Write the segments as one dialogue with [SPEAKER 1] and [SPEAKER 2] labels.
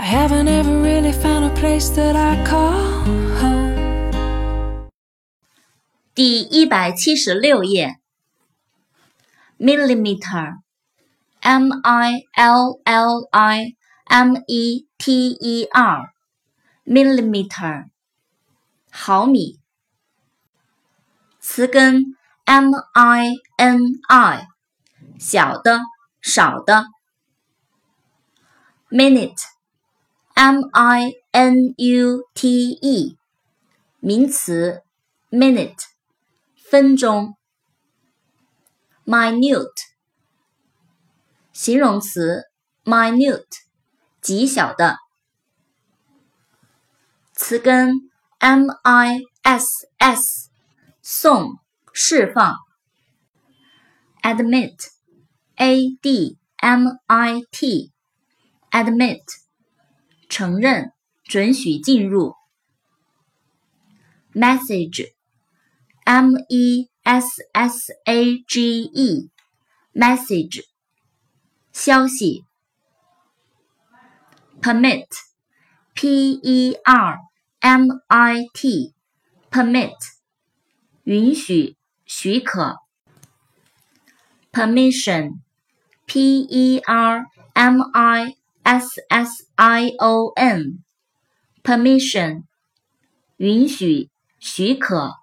[SPEAKER 1] I haven't ever really found a place that I call home.
[SPEAKER 2] 第一百七十六页，millimeter, m i l l i m e t e r, millimeter，毫米。词根 m i n i，小的，少的。minute, M i n u t e，名词，minute，分钟。minute，形容词，minute，极小的。词根 m i s s，送，释放。admit，a d m i t，admit，承认，准许进入。message，m e s s a g e，message，消息。permit，p e r m i t，permit，允许，许可。permission，p e r m i s s i o n，permission，允许，许可。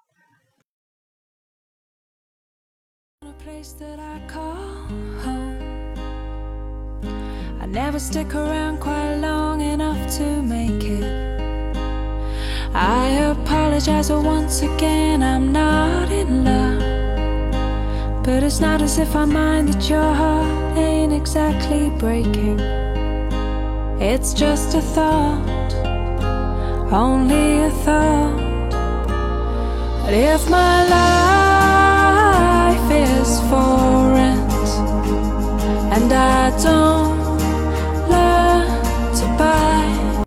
[SPEAKER 1] a place that I call home. I never stick around quite long enough to make it. I apologize once again, I'm not in love. But it's not as if I mind that your heart ain't exactly breaking. It's just a thought, only a thought. But if my life is for rent and I don't